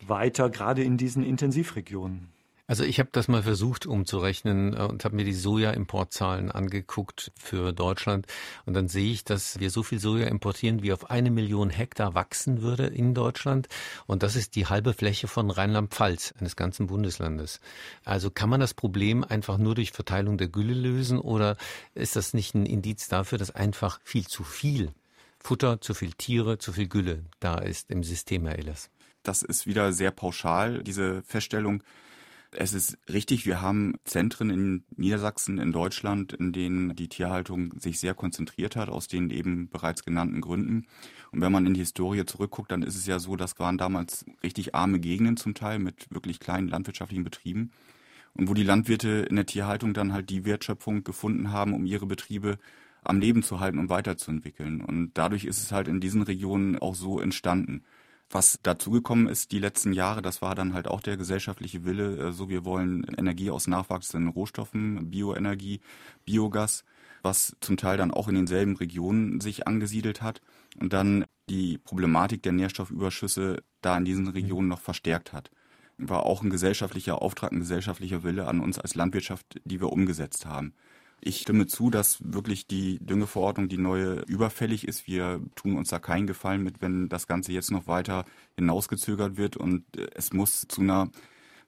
weiter, gerade in diesen Intensivregionen.
Also ich habe das mal versucht umzurechnen äh, und habe mir die Soja-Importzahlen angeguckt für Deutschland und dann sehe ich, dass wir so viel Soja importieren, wie auf eine Million Hektar wachsen würde in Deutschland und das ist die halbe Fläche von Rheinland-Pfalz, eines ganzen Bundeslandes. Also kann man das Problem einfach nur durch Verteilung der Gülle lösen oder ist das nicht ein Indiz dafür, dass einfach viel zu viel Futter, zu viel Tiere, zu viel Gülle da ist im System, Herr Ehlers?
Das ist wieder sehr pauschal, diese Feststellung. Es ist richtig, wir haben Zentren in Niedersachsen, in Deutschland, in denen die Tierhaltung sich sehr konzentriert hat, aus den eben bereits genannten Gründen. Und wenn man in die Historie zurückguckt, dann ist es ja so, das waren damals richtig arme Gegenden zum Teil mit wirklich kleinen landwirtschaftlichen Betrieben. Und wo die Landwirte in der Tierhaltung dann halt die Wertschöpfung gefunden haben, um ihre Betriebe am Leben zu halten und weiterzuentwickeln. Und dadurch ist es halt in diesen Regionen auch so entstanden. Was dazugekommen ist die letzten Jahre, das war dann halt auch der gesellschaftliche Wille, äh, so wir wollen Energie aus nachwachsenden Rohstoffen, Bioenergie, Biogas, was zum Teil dann auch in denselben Regionen sich angesiedelt hat und dann die Problematik der Nährstoffüberschüsse da in diesen Regionen noch verstärkt hat. War auch ein gesellschaftlicher Auftrag, ein gesellschaftlicher Wille an uns als Landwirtschaft, die wir umgesetzt haben. Ich stimme zu, dass wirklich die Düngeverordnung, die neue, überfällig ist. Wir tun uns da keinen Gefallen mit, wenn das Ganze jetzt noch weiter hinausgezögert wird und äh, es muss zu einer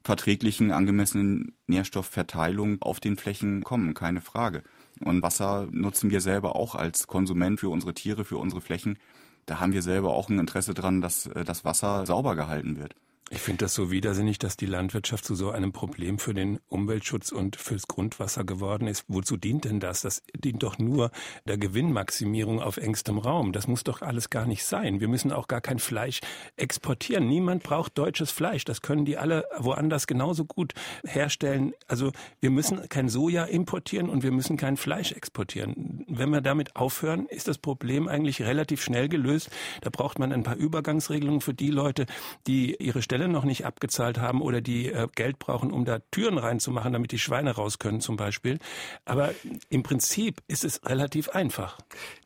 verträglichen, angemessenen Nährstoffverteilung auf den Flächen kommen, keine Frage. Und Wasser nutzen wir selber auch als Konsument für unsere Tiere, für unsere Flächen. Da haben wir selber auch ein Interesse dran, dass äh, das Wasser sauber gehalten wird.
Ich finde das so widersinnig, dass die Landwirtschaft zu so einem Problem für den Umweltschutz und fürs Grundwasser geworden ist. Wozu dient denn das? Das dient doch nur der Gewinnmaximierung auf engstem Raum. Das muss doch alles gar nicht sein. Wir müssen auch gar kein Fleisch exportieren. Niemand braucht deutsches Fleisch. Das können die alle woanders genauso gut herstellen. Also wir müssen kein Soja importieren und wir müssen kein Fleisch exportieren. Wenn wir damit aufhören, ist das Problem eigentlich relativ schnell gelöst. Da braucht man ein paar Übergangsregelungen für die Leute, die ihre Stelle noch nicht abgezahlt haben oder die äh, Geld brauchen, um da Türen reinzumachen, damit die Schweine raus können zum Beispiel. Aber im Prinzip ist es relativ einfach.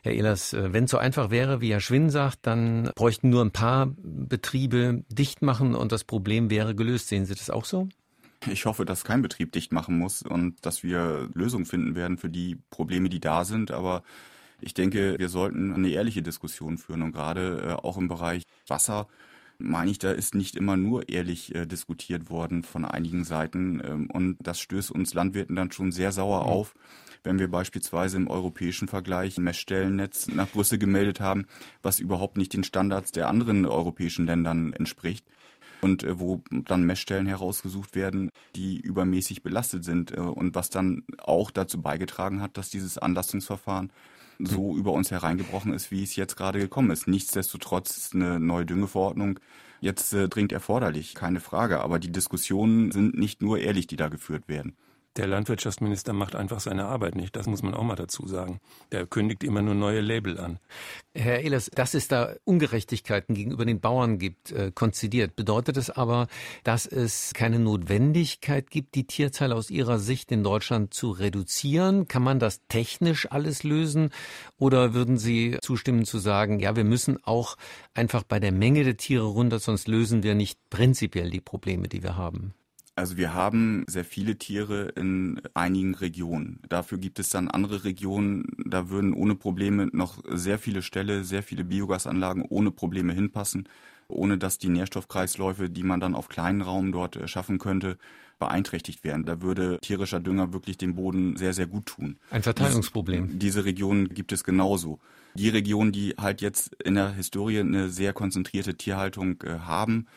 Herr Ehlers, äh, wenn es so einfach wäre, wie Herr Schwinn sagt, dann bräuchten nur ein paar Betriebe dicht machen und das Problem wäre gelöst. Sehen Sie das auch so?
Ich hoffe, dass kein Betrieb dicht machen muss und dass wir Lösungen finden werden für die Probleme, die da sind. Aber ich denke, wir sollten eine ehrliche Diskussion führen und gerade äh, auch im Bereich Wasser meine ich, da ist nicht immer nur ehrlich äh, diskutiert worden von einigen Seiten. Ähm, und das stößt uns Landwirten dann schon sehr sauer mhm. auf, wenn wir beispielsweise im europäischen Vergleich ein Messstellennetz nach Brüssel gemeldet haben, was überhaupt nicht den Standards der anderen europäischen Ländern entspricht. und äh, wo dann Messstellen herausgesucht werden, die übermäßig belastet sind äh, und was dann auch dazu beigetragen hat, dass dieses Anlastungsverfahren so über uns hereingebrochen ist, wie es jetzt gerade gekommen ist. Nichtsdestotrotz ist eine neue Düngeverordnung jetzt äh, dringend erforderlich, keine Frage. Aber die Diskussionen sind nicht nur ehrlich, die da geführt werden.
Der Landwirtschaftsminister macht einfach seine Arbeit nicht. Das muss man auch mal dazu sagen. Der kündigt immer nur neue Label an.
Herr Ehlers, dass es da Ungerechtigkeiten gegenüber den Bauern gibt, äh, konzidiert. Bedeutet es aber, dass es keine Notwendigkeit gibt, die Tierzahl aus Ihrer Sicht in Deutschland zu reduzieren? Kann man das technisch alles lösen? Oder würden Sie zustimmen zu sagen, ja, wir müssen auch einfach bei der Menge der Tiere runter, sonst lösen wir nicht prinzipiell die Probleme, die wir haben?
Also wir haben sehr viele Tiere in einigen Regionen. Dafür gibt es dann andere Regionen, da würden ohne Probleme noch sehr viele Ställe, sehr viele Biogasanlagen ohne Probleme hinpassen, ohne dass die Nährstoffkreisläufe, die man dann auf kleinen Raum dort äh, schaffen könnte, beeinträchtigt werden. Da würde tierischer Dünger wirklich dem Boden sehr, sehr gut tun.
Ein Verteilungsproblem.
Diese, Regionen gibt es genauso. Die Regionen, die halt jetzt in der Historie eine sehr konzentrierte Tierhaltung äh, haben,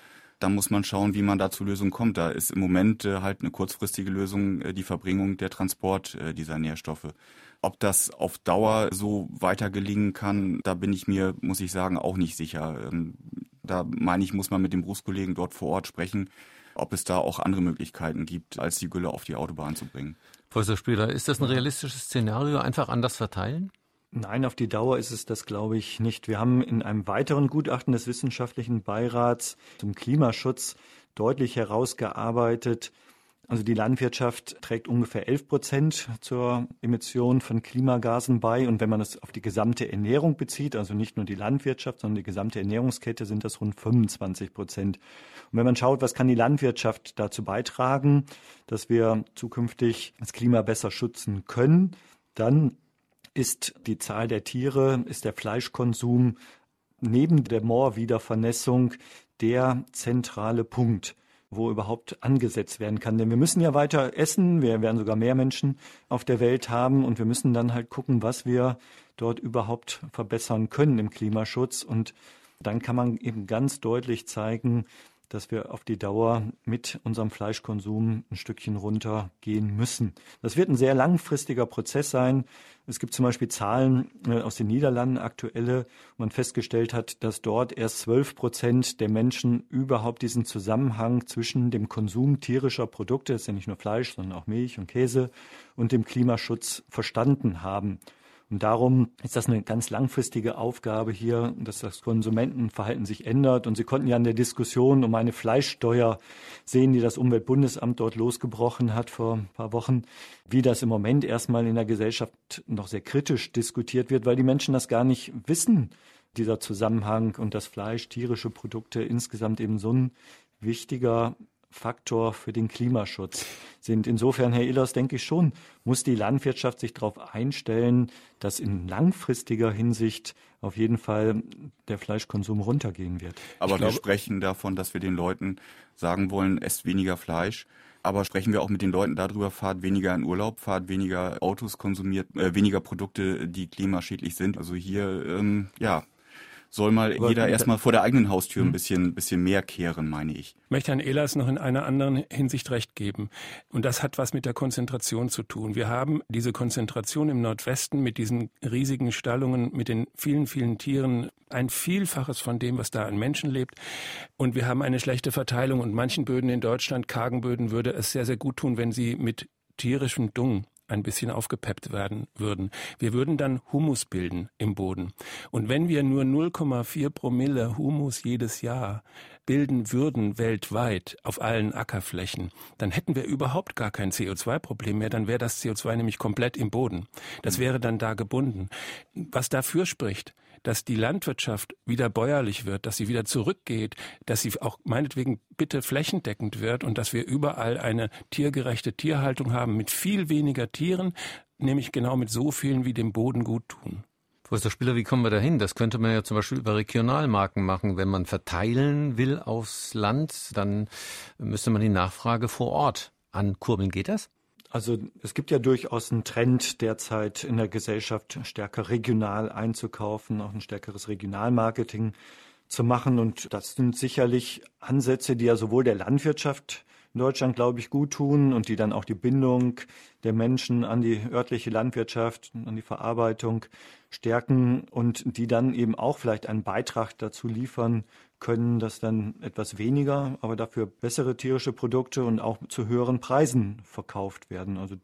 da muss man schauen, wie man da zu Lösungen kommt. Da ist im Moment äh, halt eine kurzfristige Lösung äh, die Verbringung, der Transport äh, dieser Nährstoffe. Ob das auf Dauer so weiter gelingen kann, da bin ich mir, muss ich sagen, auch nicht sicher. Ähm, da meine ich, muss man mit den Berufskollegen dort vor Ort sprechen, ob es da auch andere Möglichkeiten gibt, als die Gülle auf die Autobahn zu bringen.
Professor Spieler, ist das ein realistisches Szenario, einfach anders verteilen?
Nein, auf die Dauer ist es das, glaube ich, nicht. Wir haben in einem weiteren Gutachten des Wissenschaftlichen Beirats zum Klimaschutz deutlich herausgearbeitet, also die Landwirtschaft trägt ungefähr 11 Prozent zur Emission von Klimagasen bei. Und wenn man es auf die gesamte Ernährung bezieht, also nicht nur die Landwirtschaft, sondern die gesamte Ernährungskette, sind das rund 25 Prozent. Und wenn man schaut, was kann die Landwirtschaft dazu beitragen, dass wir zukünftig das Klima besser schützen können, dann ist die Zahl der Tiere, ist der Fleischkonsum neben der Moorwiedervernässung der zentrale Punkt, wo überhaupt angesetzt werden kann. Denn wir müssen ja weiter essen, wir werden sogar mehr Menschen auf der Welt haben und wir müssen dann halt gucken, was wir dort überhaupt verbessern können im Klimaschutz. Und dann kann man eben ganz deutlich zeigen, dass wir auf die Dauer mit unserem Fleischkonsum ein Stückchen runtergehen müssen. Das wird ein sehr langfristiger Prozess sein. Es gibt zum Beispiel Zahlen äh, aus den Niederlanden aktuelle, wo man festgestellt hat, dass dort erst zwölf Prozent der Menschen überhaupt diesen Zusammenhang zwischen dem Konsum tierischer Produkte, das ist ja nicht nur Fleisch, sondern auch Milch und Käse, und dem Klimaschutz verstanden haben. Und darum ist das eine ganz langfristige Aufgabe hier, dass das Konsumentenverhalten sich ändert. Und Sie konnten ja in der Diskussion um eine Fleischsteuer sehen, die das Umweltbundesamt dort losgebrochen hat vor ein paar Wochen, wie das im Moment erstmal in der Gesellschaft noch sehr kritisch diskutiert wird, weil die Menschen das gar nicht wissen, dieser Zusammenhang und das Fleisch, tierische Produkte insgesamt eben so ein wichtiger Faktor für den Klimaschutz sind. Insofern, Herr Ehlers, denke ich schon, muss die Landwirtschaft sich darauf einstellen, dass in langfristiger Hinsicht auf jeden Fall der Fleischkonsum runtergehen wird.
Aber wir sprechen davon, dass wir den Leuten sagen wollen, esst weniger Fleisch. Aber sprechen wir auch mit den Leuten darüber, fahrt weniger in Urlaub, fahrt weniger Autos konsumiert, äh, weniger Produkte, die klimaschädlich sind. Also hier, ähm, ja, soll mal Aber jeder erstmal vor der eigenen Haustür ein hm? bisschen, bisschen mehr kehren, meine ich.
Ich möchte Herrn Ehlers noch in einer anderen Hinsicht recht geben. Und das hat was mit der Konzentration zu tun. Wir haben diese Konzentration im Nordwesten mit diesen riesigen Stallungen, mit den vielen, vielen Tieren, ein Vielfaches von dem, was da an Menschen lebt. Und wir haben eine schlechte Verteilung. Und manchen Böden in Deutschland, kargen Böden, würde es sehr, sehr gut tun, wenn sie mit tierischem Dung ein bisschen aufgepeppt werden würden. Wir würden dann Humus bilden im Boden. Und wenn wir nur 0,4 Promille Humus jedes Jahr bilden würden weltweit auf allen Ackerflächen, dann hätten wir überhaupt gar kein CO2-Problem mehr. Dann wäre das CO2 nämlich komplett im Boden. Das wäre dann da gebunden. Was dafür spricht, dass die Landwirtschaft wieder bäuerlich wird, dass sie wieder zurückgeht, dass sie auch meinetwegen bitte flächendeckend wird und dass wir überall eine tiergerechte Tierhaltung haben mit viel weniger Tieren, nämlich genau mit so vielen, wie dem Boden gut tun.
Professor Spieler, wie kommen wir dahin? Das könnte man ja zum Beispiel über Regionalmarken machen. Wenn man verteilen will aufs Land, dann müsste man die Nachfrage vor Ort ankurbeln. Geht das?
Also es gibt ja durchaus einen Trend derzeit in der Gesellschaft, stärker regional einzukaufen, auch ein stärkeres Regionalmarketing zu machen. Und das sind sicherlich Ansätze, die ja sowohl der Landwirtschaft in Deutschland, glaube ich, gut tun und die dann auch die Bindung der Menschen an die örtliche Landwirtschaft, an die Verarbeitung stärken und die dann eben auch vielleicht einen Beitrag dazu liefern können, dass dann etwas weniger, aber dafür bessere tierische Produkte und auch zu höheren Preisen verkauft werden. Also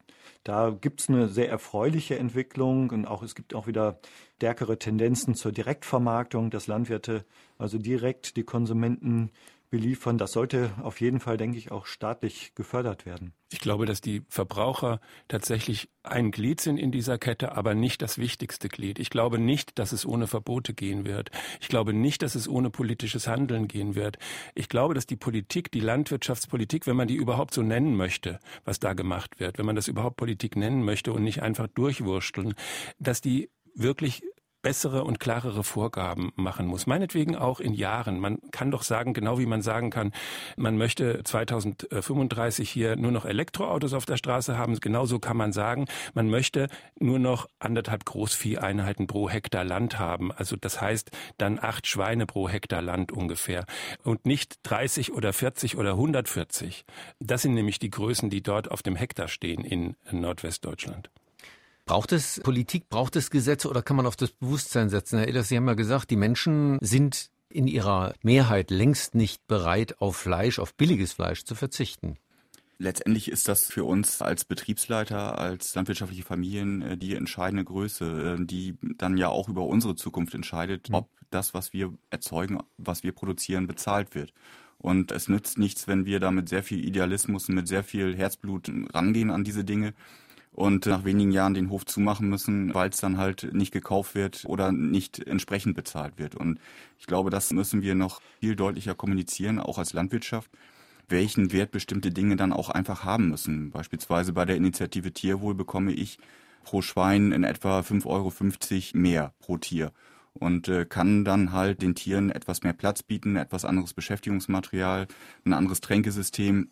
da gibt es eine sehr erfreuliche Entwicklung und auch es gibt auch wieder stärkere Tendenzen zur Direktvermarktung, dass Landwirte also direkt die Konsumenten beliefern. Das sollte auf jeden Fall, denke ich, auch staatlich gefördert werden.
Ich glaube, dass die Verbraucher tatsächlich ein Glied sind in dieser Kette, aber nicht das wichtigste Glied. Ich glaube nicht, dass es ohne Verbote gehen wird. Ich glaube nicht, dass es ohne politisches Handeln gehen wird. Ich glaube, dass die Politik, die Landwirtschaftspolitik, wenn man die überhaupt so nennen möchte, was da gemacht wird, wenn man das überhaupt Politik nennen möchte und nicht einfach durchwursteln, dass die wirklich bessere und klarere Vorgaben machen muss. Meinetwegen auch in Jahren. Man kann doch sagen, genau wie man sagen kann, man möchte 2035 hier nur noch Elektroautos auf der Straße haben. Genauso kann man sagen, man möchte nur noch anderthalb Großvieheinheiten pro Hektar Land haben. Also das heißt dann acht Schweine pro Hektar Land ungefähr. Und nicht 30 oder 40 oder 140. Das sind nämlich die Größen, die dort auf dem Hektar stehen in Nordwestdeutschland.
Braucht es Politik, braucht es Gesetze oder kann man auf das Bewusstsein setzen? Herr Ehlers, Sie haben ja gesagt, die Menschen sind in ihrer Mehrheit längst nicht bereit, auf Fleisch, auf billiges Fleisch zu verzichten.
Letztendlich ist das für uns als Betriebsleiter, als landwirtschaftliche Familien äh, die entscheidende Größe, äh, die dann ja auch über unsere Zukunft entscheidet, ob das, was wir erzeugen, was wir produzieren, bezahlt wird. Und es nützt nichts, wenn wir da mit sehr viel Idealismus und mit sehr viel Herzblut rangehen an diese Dinge und nach wenigen Jahren den Hof zumachen müssen, weil es dann halt nicht gekauft wird oder nicht entsprechend bezahlt wird. Und ich glaube, das müssen wir noch viel deutlicher kommunizieren, auch als Landwirtschaft welchen Wert bestimmte Dinge dann auch einfach haben müssen. Beispielsweise bei der Initiative Tierwohl bekomme ich pro Schwein in etwa 5,50 Euro mehr pro Tier und äh, kann dann halt den Tieren etwas mehr Platz bieten, etwas anderes Beschäftigungsmaterial, ein anderes Tränkesystem.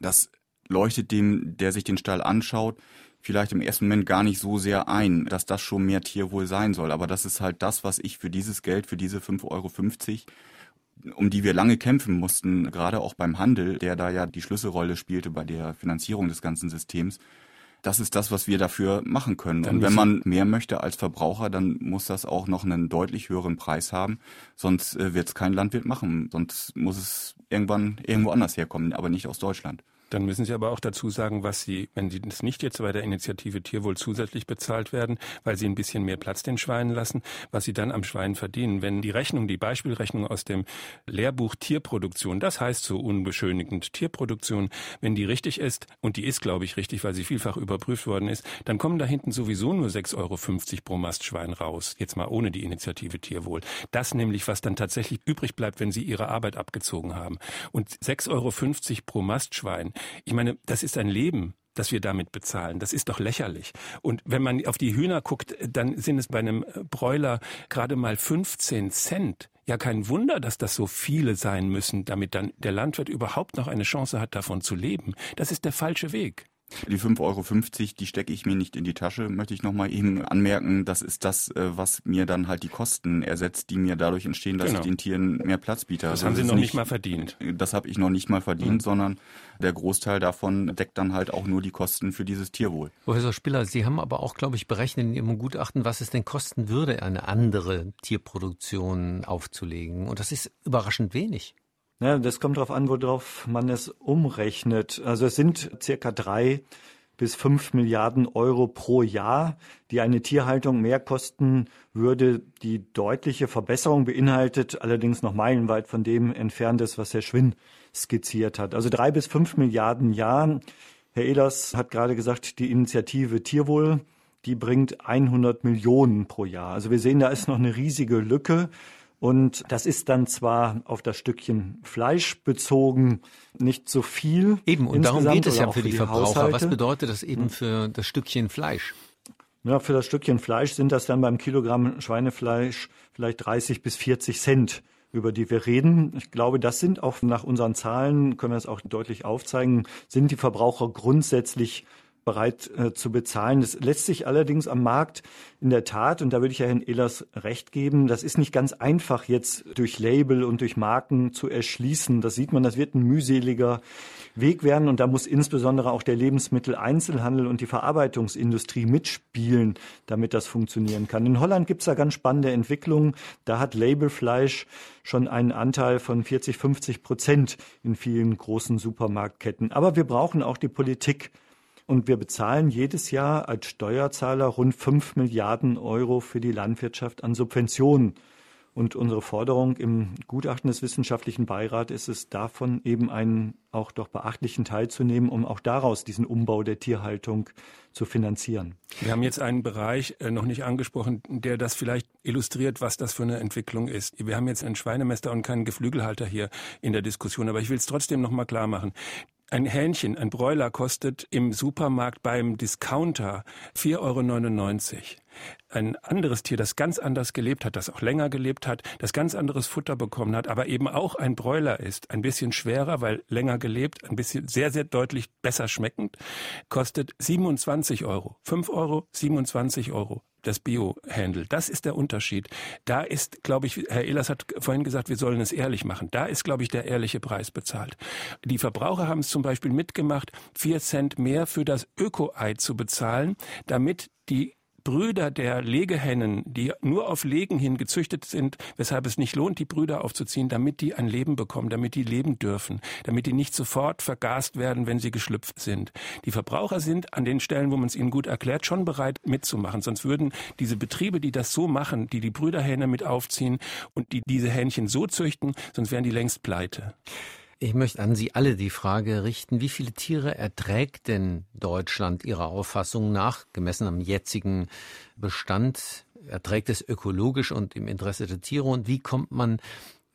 Das leuchtet dem, der sich den Stall anschaut, vielleicht im ersten Moment gar nicht so sehr ein, dass das schon mehr Tierwohl sein soll. Aber das ist halt das, was ich für dieses Geld, für diese 5,50 Euro, um die wir lange kämpfen mussten, gerade auch beim Handel, der da ja die Schlüsselrolle spielte bei der Finanzierung des ganzen Systems, das ist das, was wir dafür machen können. Dann und wenn man mehr möchte als Verbraucher, dann muss das auch noch einen deutlich höheren Preis haben. Sonst äh, wird es kein Landwirt machen. Sonst muss es irgendwann irgendwo anders herkommen, aber nicht aus Deutschland.
Dann müssen Sie aber auch dazu sagen, was Sie, wenn Sie das nicht jetzt bei der Initiative Tierwohl zusätzlich bezahlt werden, weil Sie ein bisschen mehr Platz den Schweinen lassen, was Sie dann am Schwein verdienen. Wenn die Rechnung, die Beispielrechnung aus dem Lehrbuch Tierproduktion, das heißt so unbeschönigend Tierproduktion, wenn die richtig ist, und die ist, glaube ich, richtig, weil sie vielfach überprüft worden ist, dann kommen da hinten sowieso nur 6,50 Euro pro Mastschwein raus. Jetzt mal ohne die Initiative Tierwohl. Das nämlich, was dann tatsächlich übrig bleibt, wenn Sie Ihre Arbeit abgezogen haben. Und 6,50 Euro pro Mastschwein, ich meine, das ist ein Leben das wir damit bezahlen. Das ist doch lächerlich. Und wenn man auf die Hühner guckt, dann sind es bei einem Bräuler gerade mal 15 Cent. Ja, kein Wunder, dass das so viele sein müssen, damit dann der Landwirt überhaupt noch eine Chance hat, davon zu leben. Das ist der falsche Weg.
Die 5,50 Euro, die stecke ich mir nicht in die Tasche, möchte ich nochmal eben anmerken. Das ist das, äh, was mir dann halt die Kosten ersetzt, die mir dadurch entstehen, dass genau. ich den Tieren mehr Platz biete.
Das also haben Sie noch nicht, nicht mal verdient.
Das habe ich noch nicht mal verdient, mhm. sondern der Großteil davon deckt dann halt auch nur die Kosten für dieses Tierwohl.
Professor Spiller, Sie haben aber auch, glaube ich, berechnet in Ihrem Gutachten, was es denn kosten würde, eine andere Tierproduktion aufzulegen. Und das ist überraschend wenig.
Ja, das kommt darauf an, worauf man es umrechnet. Also es sind circa drei bis fünf Milliarden Euro pro Jahr, die eine Tierhaltung mehr kosten würde, die deutliche Verbesserung beinhaltet, allerdings noch meilenweit von dem entfernt ist, was Herr Schwinn skizziert hat. Also drei bis fünf Milliarden Jahren. Herr Ehlers hat gerade gesagt, die Initiative Tierwohl, die bringt 100 Millionen pro Jahr. Also wir sehen, da ist noch eine riesige Lücke. Und das ist dann zwar auf das Stückchen Fleisch bezogen nicht so viel.
Eben, und darum geht es ja für die, die Verbraucher. Haushalte. Was bedeutet das eben hm. für das Stückchen Fleisch?
Ja, für das Stückchen Fleisch sind das dann beim Kilogramm Schweinefleisch vielleicht 30 bis 40 Cent, über die wir reden. Ich glaube, das sind auch nach unseren Zahlen, können wir das auch deutlich aufzeigen, sind die Verbraucher grundsätzlich bereit äh, zu bezahlen. Das lässt sich allerdings am Markt in der Tat, und da würde ich ja Herrn Ehlers recht geben, das ist nicht ganz einfach jetzt durch Label und durch Marken zu erschließen. Das sieht man, das wird ein mühseliger Weg werden und da muss insbesondere auch der Lebensmitteleinzelhandel und die Verarbeitungsindustrie mitspielen, damit das funktionieren kann. In Holland gibt es da ganz spannende Entwicklungen. Da hat Labelfleisch schon einen Anteil von 40, 50 Prozent in vielen großen Supermarktketten. Aber wir brauchen auch die Politik. Und wir bezahlen jedes Jahr als Steuerzahler rund fünf Milliarden Euro für die Landwirtschaft an Subventionen. Und unsere Forderung im Gutachten des Wissenschaftlichen Beirats ist es, davon eben einen auch doch beachtlichen Teil zu nehmen, um auch daraus diesen Umbau der Tierhaltung zu finanzieren.
Wir haben jetzt einen Bereich äh, noch nicht angesprochen, der das vielleicht illustriert, was das für eine Entwicklung ist. Wir haben jetzt einen Schweinemester und keinen Geflügelhalter hier in der Diskussion, aber ich will es trotzdem noch mal klar machen. Ein Hähnchen, ein Bräuler kostet im Supermarkt beim Discounter 4,99 Euro. Ein anderes Tier, das ganz anders gelebt hat, das auch länger gelebt hat, das ganz anderes Futter bekommen hat, aber eben auch ein Bräuler ist, ein bisschen schwerer, weil länger gelebt, ein bisschen sehr, sehr deutlich besser schmeckend, kostet 27 Euro. 5 Euro, 27 Euro das Bio-Handle. Das ist der Unterschied. Da ist, glaube ich, Herr Ehlers hat vorhin gesagt, wir sollen es ehrlich machen. Da ist, glaube ich, der ehrliche Preis bezahlt. Die Verbraucher haben es zum Beispiel mitgemacht, vier Cent mehr für das Öko-Ei zu bezahlen, damit die Brüder der Legehennen, die nur auf Legen hin gezüchtet sind, weshalb es nicht lohnt, die Brüder aufzuziehen, damit die ein Leben bekommen, damit die leben dürfen, damit die nicht sofort vergast werden, wenn sie geschlüpft sind. Die Verbraucher sind an den Stellen, wo man es ihnen gut erklärt, schon bereit mitzumachen. Sonst würden diese Betriebe, die das so machen, die die Brüderhähne mit aufziehen und die diese Hähnchen so züchten, sonst wären die längst pleite.
Ich möchte an Sie alle die Frage richten, wie viele Tiere erträgt denn Deutschland Ihrer Auffassung nach, gemessen am jetzigen Bestand, erträgt es ökologisch und im Interesse der Tiere und wie kommt man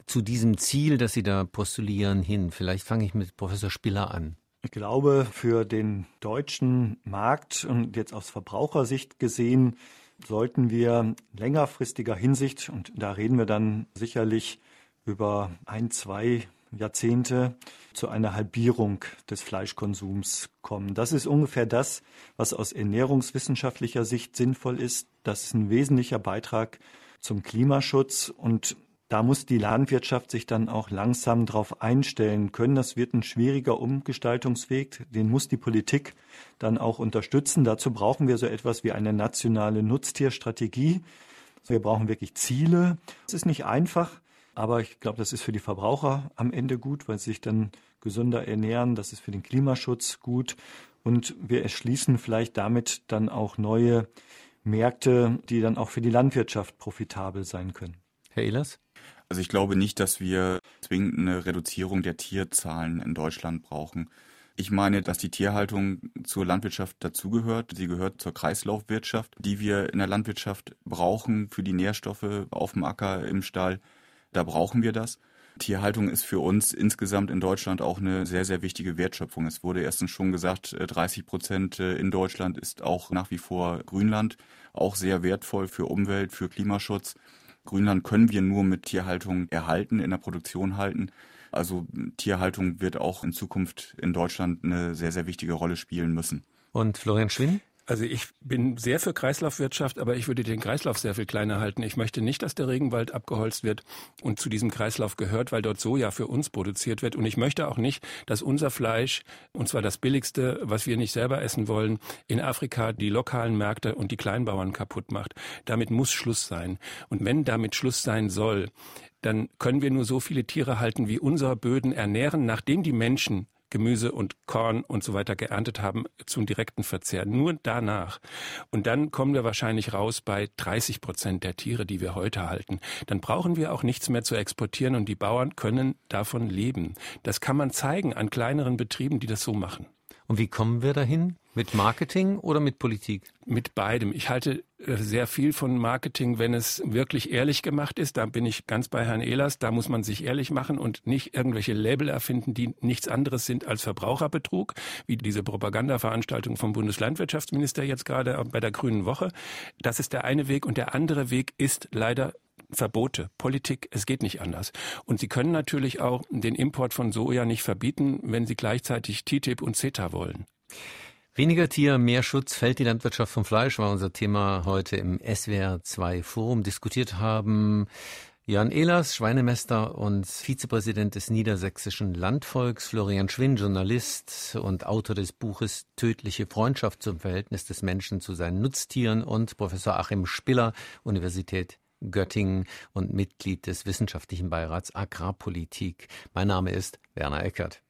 zu diesem Ziel, das Sie da postulieren, hin? Vielleicht fange ich mit Professor Spiller an.
Ich glaube, für den deutschen Markt und jetzt aus Verbrauchersicht gesehen, sollten wir längerfristiger Hinsicht, und da reden wir dann sicherlich über ein, zwei Jahrzehnte zu einer Halbierung des Fleischkonsums kommen. Das ist ungefähr das, was aus ernährungswissenschaftlicher Sicht sinnvoll ist. Das ist ein wesentlicher Beitrag zum Klimaschutz und da muss die Landwirtschaft sich dann auch langsam darauf einstellen können. Das wird ein schwieriger Umgestaltungsweg. Den muss die Politik dann auch unterstützen. Dazu brauchen wir so etwas wie eine nationale Nutztierstrategie. Wir brauchen wirklich Ziele. Es ist nicht einfach. Aber ich glaube, das ist für die Verbraucher am Ende gut, weil sie sich dann gesünder ernähren. Das ist für den Klimaschutz gut. Und wir erschließen vielleicht damit dann auch neue Märkte, die dann auch für die Landwirtschaft profitabel sein können.
Herr Ehlers?
Also ich glaube nicht, dass wir zwingend eine Reduzierung der Tierzahlen in Deutschland brauchen. Ich meine, dass die Tierhaltung zur Landwirtschaft dazugehört. Sie gehört zur Kreislaufwirtschaft, die wir in der Landwirtschaft brauchen für die Nährstoffe auf dem Acker, im Stall. Da brauchen wir das. Tierhaltung ist für uns insgesamt in Deutschland auch eine sehr, sehr wichtige Wertschöpfung. Es wurde erstens schon gesagt, 30 äh, Prozent äh, in Deutschland ist auch nach wie vor Grünland, auch sehr wertvoll für Umwelt, für Klimaschutz. Grünland können wir nur mit Tierhaltung erhalten, in der Produktion halten. Also Tierhaltung wird auch in Zukunft in Deutschland eine sehr, sehr wichtige Rolle spielen müssen.
Und Florian Schwinn?
Also ich bin sehr für Kreislaufwirtschaft, aber ich würde den Kreislauf sehr viel kleiner halten. Ich möchte nicht, dass der Regenwald abgeholzt wird und zu diesem Kreislauf gehört, weil dort Soja für uns produziert wird. Und ich möchte auch nicht, dass unser Fleisch, und zwar das billigste, was wir nicht selber essen wollen, in Afrika die lokalen Märkte und die Kleinbauern kaputt macht. Damit muss Schluss sein. Und wenn damit Schluss sein soll, dann können wir nur so viele Tiere halten, wie unsere Böden ernähren, nachdem die Menschen Gemüse und Korn und so weiter geerntet haben zum direkten Verzehr. Nur danach. Und dann kommen wir wahrscheinlich raus bei 30 Prozent der Tiere, die wir heute halten. Dann brauchen wir auch nichts mehr zu exportieren und die Bauern können davon leben. Das kann man zeigen an kleineren Betrieben, die das so machen.
Und wie kommen wir dahin? Mit Marketing oder mit Politik?
Mit beidem. Ich halte äh, sehr viel von Marketing, wenn es wirklich ehrlich gemacht ist. Da bin ich ganz bei Herrn Ehlers. Da muss man sich ehrlich machen und nicht irgendwelche Label erfinden, die nichts anderes sind als Verbraucherbetrug, wie diese Propagandaveranstaltung vom Bundeslandwirtschaftsminister jetzt gerade bei der Grünen Woche. Das ist der eine Weg. Und der andere Weg ist leider Verbote, Politik, es geht nicht anders. Und Sie können natürlich auch den Import von Soja nicht verbieten, wenn Sie gleichzeitig TTIP und CETA wollen.
Weniger Tier, mehr Schutz, fällt die Landwirtschaft vom Fleisch, war unser Thema heute im SWR 2 Forum. Diskutiert haben Jan Ehlers, Schweinemester und Vizepräsident des Niedersächsischen Landvolks, Florian Schwinn, Journalist und Autor des Buches Tödliche Freundschaft zum Verhältnis des Menschen zu seinen Nutztieren und Professor Achim Spiller, Universität Göttingen und Mitglied des Wissenschaftlichen Beirats Agrarpolitik. Mein Name ist Werner Eckert.